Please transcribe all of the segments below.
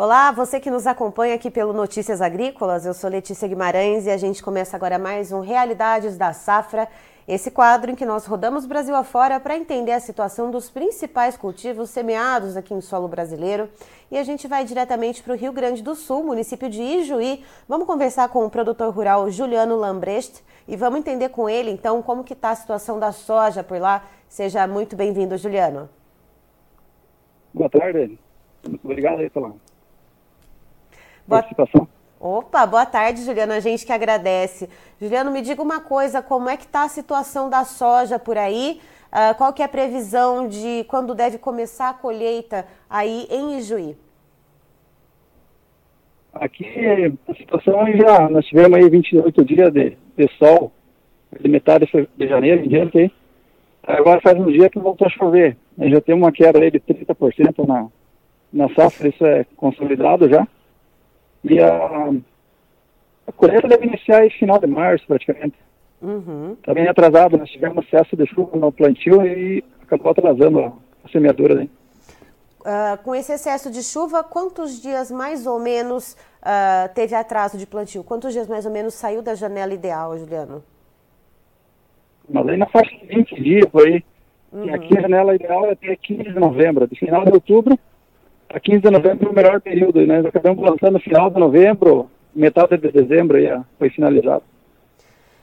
Olá, você que nos acompanha aqui pelo Notícias Agrícolas, eu sou Letícia Guimarães e a gente começa agora mais um Realidades da Safra, esse quadro em que nós rodamos Brasil afora para entender a situação dos principais cultivos semeados aqui em solo brasileiro. E a gente vai diretamente para o Rio Grande do Sul, município de Ijuí. Vamos conversar com o produtor rural Juliano Lambrecht e vamos entender com ele então como que está a situação da soja por lá. Seja muito bem-vindo, Juliano. Boa tarde. Obrigado aí pela Boa... participação. Opa, boa tarde, Juliano. A gente que agradece. Juliano, me diga uma coisa, como é que está a situação da soja por aí? Uh, qual que é a previsão de quando deve começar a colheita aí em Ijuí? Aqui a situação já, nós tivemos aí 28 dias de, de sol, de metade de janeiro em diante aí. Agora faz um dia que voltou a chover. Já tem uma queda aí de 30% na, na safra, isso é consolidado já. E a, a colheita deve iniciar em final de março, praticamente. Uhum. Está bem atrasado, nós tivemos excesso de chuva no plantio e acabou atrasando a, a semeadura. Né? Uh, com esse excesso de chuva, quantos dias mais ou menos uh, teve atraso de plantio? Quantos dias mais ou menos saiu da janela ideal, Juliano? Mas aí na faixa de 20 dias, por aí. Uhum. Aqui a janela ideal é até 15 de novembro. De final de outubro a 15 de novembro é o melhor período, né? Nós acabamos lançando no final de novembro, metade de dezembro aí foi finalizado.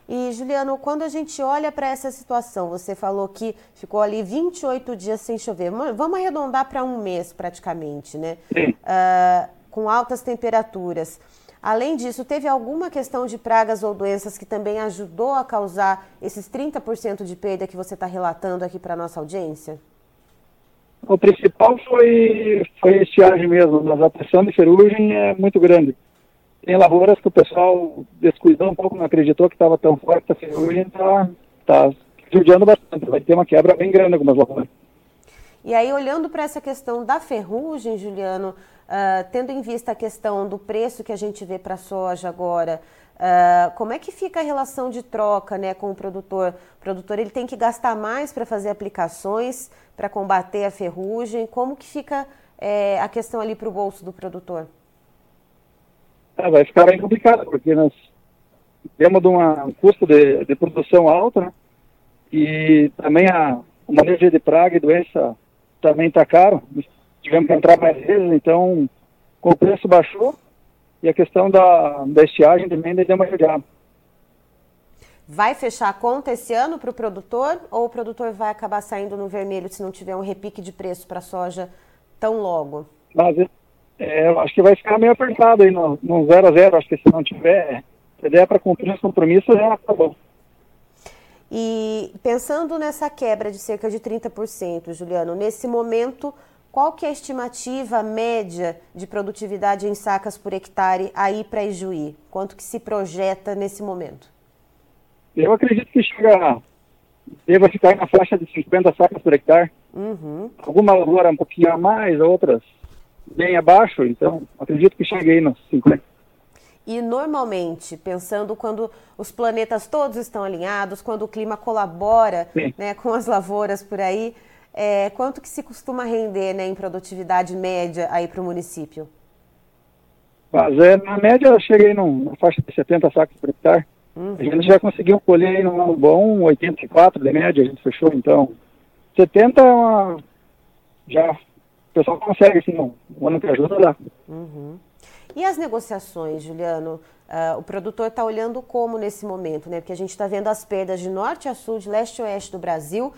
E, Juliano, quando a gente olha para essa situação, você falou que ficou ali 28 dias sem chover. Vamos arredondar para um mês praticamente, né? Sim. Uh, com altas temperaturas. Além disso, teve alguma questão de pragas ou doenças que também ajudou a causar esses 30% de perda que você está relatando aqui para a nossa audiência? O principal foi, foi estiagem mesmo, mas a pressão de ferrugem é muito grande. Tem lavouras que o pessoal descuidou um pouco, não acreditou que estava tão forte a ferrugem, está tá judiando bastante. Vai ter uma quebra bem grande algumas lavouras. E aí, olhando para essa questão da ferrugem, Juliano, uh, tendo em vista a questão do preço que a gente vê para a soja agora, Uh, como é que fica a relação de troca né, com o produtor? O produtor ele tem que gastar mais para fazer aplicações, para combater a ferrugem. Como que fica é, a questão ali para o bolso do produtor? É, vai ficar bem complicado, porque nós temos uma, um custo de, de produção alto, né? E também a, o manejo de praga e doença também está caro. Tivemos que entrar mais vezes, então o preço baixou, e a questão da, da estiagem também deu uma ajudada. Vai fechar a conta esse ano para o produtor ou o produtor vai acabar saindo no vermelho se não tiver um repique de preço para a soja tão logo? Mas é, eu acho que vai ficar meio apertado aí no, no 0 a 0 Acho que se não tiver, se der para cumprir os compromissos, já acabou. E pensando nessa quebra de cerca de 30%, Juliano, nesse momento qual que é a estimativa média de produtividade em sacas por hectare aí para Ijuí? Quanto que se projeta nesse momento? Eu acredito que chega, deva ficar na faixa de 50 sacas por hectare. Uhum. Alguma lavoura um pouquinho a mais, outras bem abaixo, então acredito que chegue aí nos 50. E normalmente, pensando quando os planetas todos estão alinhados, quando o clima colabora né, com as lavouras por aí, é, quanto que se costuma render né, em produtividade média aí para o município? Mas é, na média eu cheguei numa faixa de 70 sacos por hectare. Uhum. A gente já conseguiu colher no ano bom 84 de média, a gente fechou, então 70 é uma, já o pessoal consegue, assim, um, um ano que ajuda dá. Uhum. E as negociações, Juliano? Uh, o produtor está olhando como nesse momento, né? Porque a gente está vendo as perdas de norte a sul, de leste a oeste do Brasil.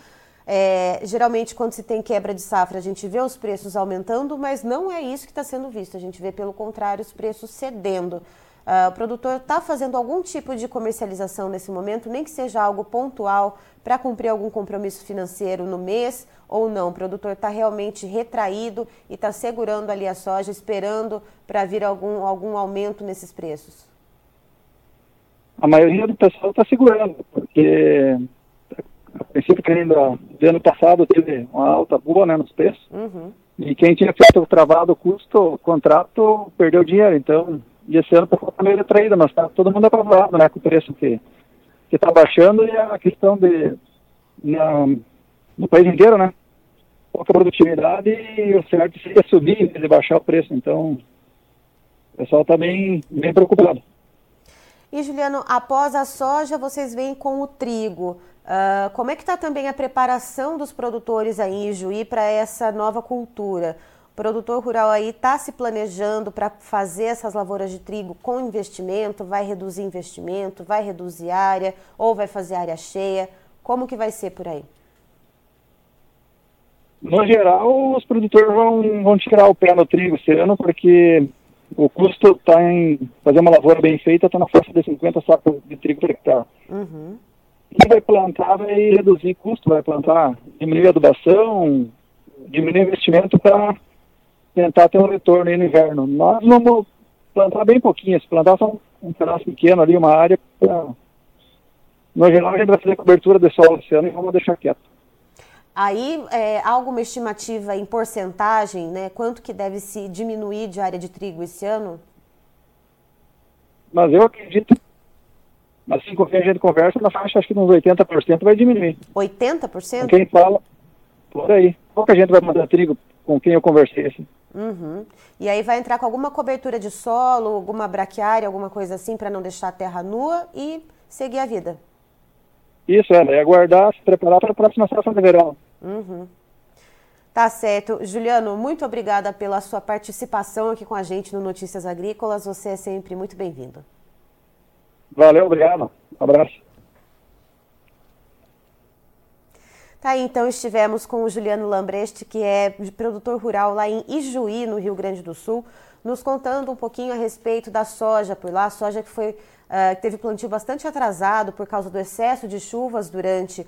É, geralmente, quando se tem quebra de safra, a gente vê os preços aumentando, mas não é isso que está sendo visto. A gente vê, pelo contrário, os preços cedendo. Uh, o produtor está fazendo algum tipo de comercialização nesse momento, nem que seja algo pontual para cumprir algum compromisso financeiro no mês ou não. O produtor está realmente retraído e está segurando ali a soja, esperando para vir algum, algum aumento nesses preços. A maioria do pessoal está segurando, porque princípio, que ainda do ano passado teve uma alta boa né, nos preços. Uhum. E quem tinha feito travado o custo, o contrato, perdeu dinheiro. Então, e esse ano está meio retraída, mas está todo mundo apavorado né, com o preço que está baixando e a questão de, na, no país inteiro, né? Pouca produtividade e o certo seria subir em vez de baixar o preço. Então, pessoal está bem, bem preocupado. E Juliano, após a soja, vocês vêm com o trigo. Uh, como é que está também a preparação dos produtores aí em Juí para essa nova cultura? O produtor rural aí está se planejando para fazer essas lavouras de trigo com investimento, vai reduzir investimento, vai reduzir área ou vai fazer área cheia? Como que vai ser por aí? No geral, os produtores vão, vão tirar o pé no trigo esse ano, porque o custo está em fazer uma lavoura bem feita, está na faixa de 50 sacos de trigo por hectare. Uhum. Quem vai plantar vai reduzir custo, vai plantar, diminuir a adubação, diminuir o investimento para tentar ter um retorno aí no inverno. Nós vamos plantar bem pouquinho, se plantar só um pedaço pequeno ali, uma área, pra... no geral a gente vai fazer cobertura de solo esse ano e vamos deixar quieto. Aí, é, alguma estimativa em porcentagem, né? Quanto que deve se diminuir de área de trigo esse ano? Mas eu acredito, assim com quem a gente conversa, na faixa acho que uns 80% vai diminuir. 80%? Com quem fala, por aí. Pouca gente vai mandar trigo com quem eu conversei. Assim. Uhum. E aí vai entrar com alguma cobertura de solo, alguma braquiária, alguma coisa assim, para não deixar a terra nua e seguir a vida. Isso, é, é aguardar, se preparar para a próxima safra de verão. Uhum. Tá certo. Juliano, muito obrigada pela sua participação aqui com a gente no Notícias Agrícolas. Você é sempre muito bem-vindo. Valeu, obrigado. Um abraço. Tá aí, então estivemos com o Juliano Lambreste, que é produtor rural lá em Ijuí, no Rio Grande do Sul, nos contando um pouquinho a respeito da soja por lá, soja que foi uh, teve plantio bastante atrasado por causa do excesso de chuvas durante uh,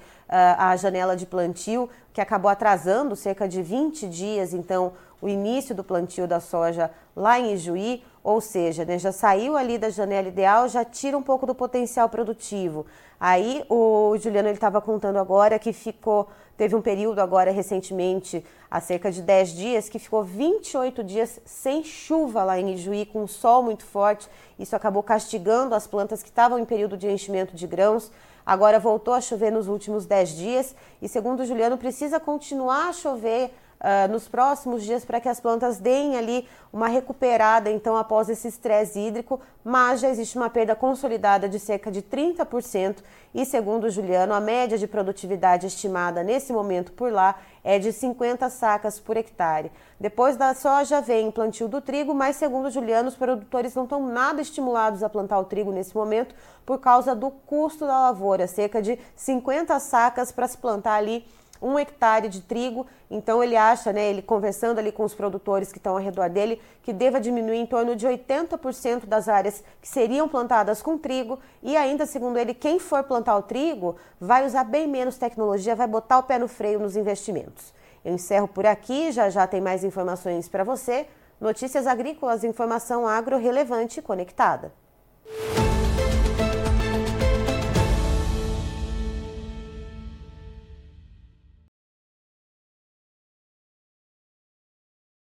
a janela de plantio, que acabou atrasando cerca de 20 dias, então, o início do plantio da soja lá em Ijuí, ou seja, né, já saiu ali da janela ideal, já tira um pouco do potencial produtivo. Aí o Juliano ele estava contando agora que ficou teve um período agora recentemente, há cerca de 10 dias, que ficou 28 dias sem chuva lá em Ijuí, com um sol muito forte. Isso acabou castigando as plantas que estavam em período de enchimento de grãos. Agora voltou a chover nos últimos 10 dias e, segundo o Juliano, precisa continuar a chover uh, nos próximos dias para que as plantas deem ali uma recuperada, então, após esse estresse hídrico, mas já existe uma perda consolidada de cerca de 30% e, segundo o Juliano, a média de produtividade estimada nesse momento por lá é de 50 sacas por hectare. Depois da soja vem plantio do trigo, mas, segundo o Juliano, os produtores não estão nada estimulados a plantar o trigo nesse momento por causa do custo da lavoura, cerca de 50 sacas para se plantar ali um hectare de trigo. Então ele acha, né, ele conversando ali com os produtores que estão ao redor dele, que deva diminuir em torno de 80% das áreas que seriam plantadas com trigo. E ainda, segundo ele, quem for plantar o trigo vai usar bem menos tecnologia, vai botar o pé no freio nos investimentos. Eu encerro por aqui, já já tem mais informações para você. Notícias agrícolas, informação agro relevante conectada.